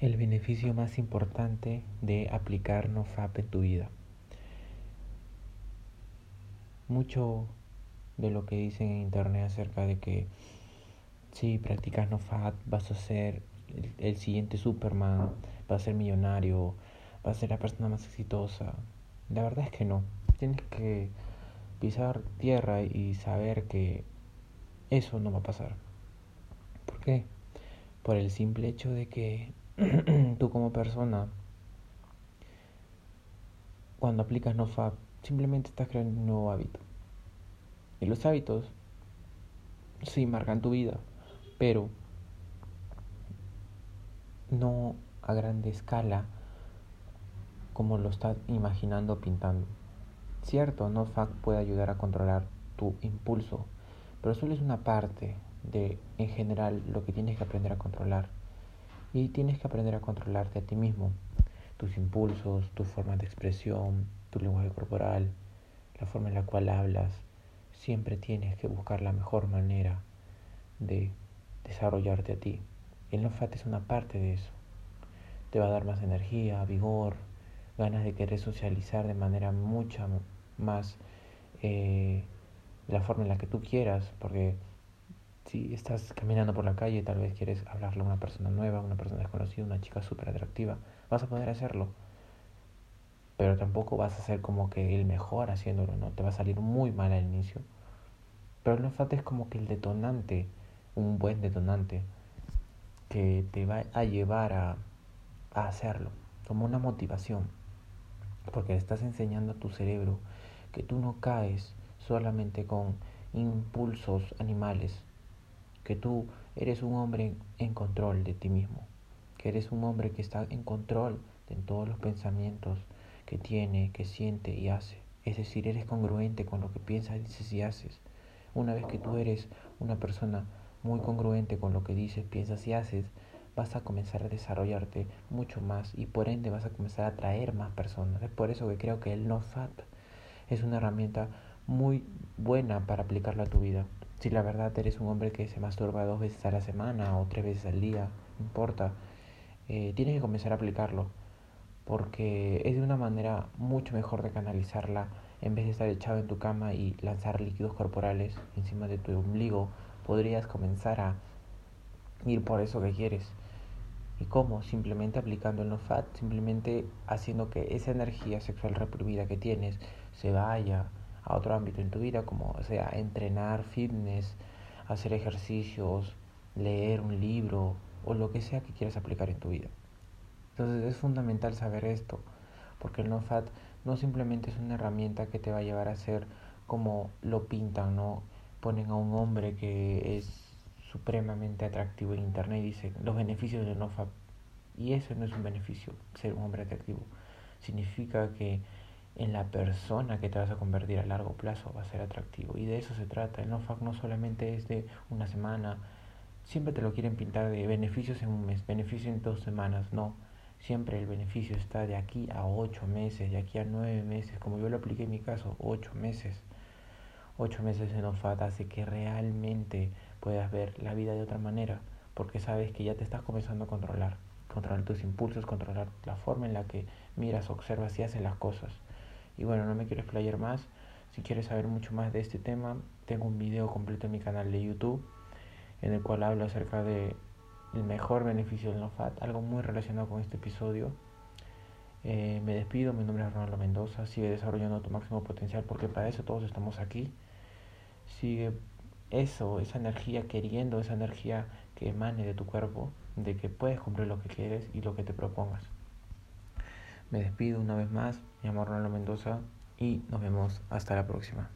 el beneficio más importante de aplicar NoFap en tu vida. Mucho de lo que dicen en internet acerca de que si practicas NoFap vas a ser el, siguiente Superman, vas a ser millonario, vas a ser la persona más exitosa. La verdad es que no. Tienes que pisar tierra y saber que eso no va a pasar. ¿Por qué? Por el simple hecho de que tú como persona, cuando aplicas NoFap, simplemente estás creando un nuevo hábito. Y los hábitos sí marcan tu vida, pero no a grande escala como lo estás imaginando pintando. Cierto, NoFap puede ayudar a controlar tu impulso, pero solo es una parte de, en general, lo que tienes que aprender a controlar. Y tienes que aprender a controlarte a ti mismo, tus impulsos, tu forma de expresión, tu lenguaje corporal, la forma en la cual hablas. Siempre tienes que buscar la mejor manera de desarrollarte a ti. El no es una parte de eso. Te va a dar más energía, vigor, ganas de querer socializar de manera mucha más eh, la forma en la que tú quieras, porque si estás caminando por la calle, tal vez quieres hablarle a una persona nueva, una persona desconocida, una chica súper atractiva, vas a poder hacerlo. Pero tampoco vas a ser como que el mejor haciéndolo, ¿no? Te va a salir muy mal al inicio. Pero el olfato es como que el detonante, un buen detonante, que te va a llevar a, a hacerlo, como una motivación. Porque le estás enseñando a tu cerebro que tú no caes solamente con impulsos animales, que tú eres un hombre en control de ti mismo, que eres un hombre que está en control de todos los pensamientos que tiene, que siente y hace. Es decir, eres congruente con lo que piensas, dices y haces. Una vez que tú eres una persona muy congruente con lo que dices, piensas y haces, vas a comenzar a desarrollarte mucho más y por ende vas a comenzar a atraer más personas. Es por eso que creo que el NoFap es una herramienta muy buena para aplicarlo a tu vida. Si la verdad eres un hombre que se masturba dos veces a la semana o tres veces al día, no importa, eh, tienes que comenzar a aplicarlo porque es de una manera mucho mejor de canalizarla en vez de estar echado en tu cama y lanzar líquidos corporales encima de tu ombligo, podrías comenzar a ir por eso que quieres. ¿Y cómo? Simplemente aplicando el no-fat, simplemente haciendo que esa energía sexual reprimida que tienes se vaya a otro ámbito en tu vida, como sea entrenar, fitness, hacer ejercicios, leer un libro o lo que sea que quieras aplicar en tu vida. Entonces es fundamental saber esto, porque el no-fat no simplemente es una herramienta que te va a llevar a ser como lo pintan, ¿no? Ponen a un hombre que es supremamente atractivo en internet y dicen los beneficios del no-fat. Y eso no es un beneficio, ser un hombre atractivo. Significa que en la persona que te vas a convertir a largo plazo va a ser atractivo. Y de eso se trata. El NoFap no solamente es de una semana, siempre te lo quieren pintar de beneficios en un mes, beneficios en dos semanas. No, siempre el beneficio está de aquí a ocho meses, de aquí a nueve meses, como yo lo apliqué en mi caso, ocho meses. Ocho meses de NoFap hace que realmente puedas ver la vida de otra manera, porque sabes que ya te estás comenzando a controlar. Controlar tus impulsos, controlar la forma en la que miras, observas y haces las cosas. Y bueno, no me quiero explayar más. Si quieres saber mucho más de este tema, tengo un video completo en mi canal de YouTube en el cual hablo acerca de el mejor beneficio del NoFat, algo muy relacionado con este episodio. Eh, me despido, mi nombre es Ronaldo Mendoza, sigue desarrollando tu máximo potencial porque para eso todos estamos aquí. Sigue eso, esa energía queriendo, esa energía que emane de tu cuerpo, de que puedes cumplir lo que quieres y lo que te propongas. Me despido una vez más, me llamo Ronaldo Mendoza y nos vemos hasta la próxima.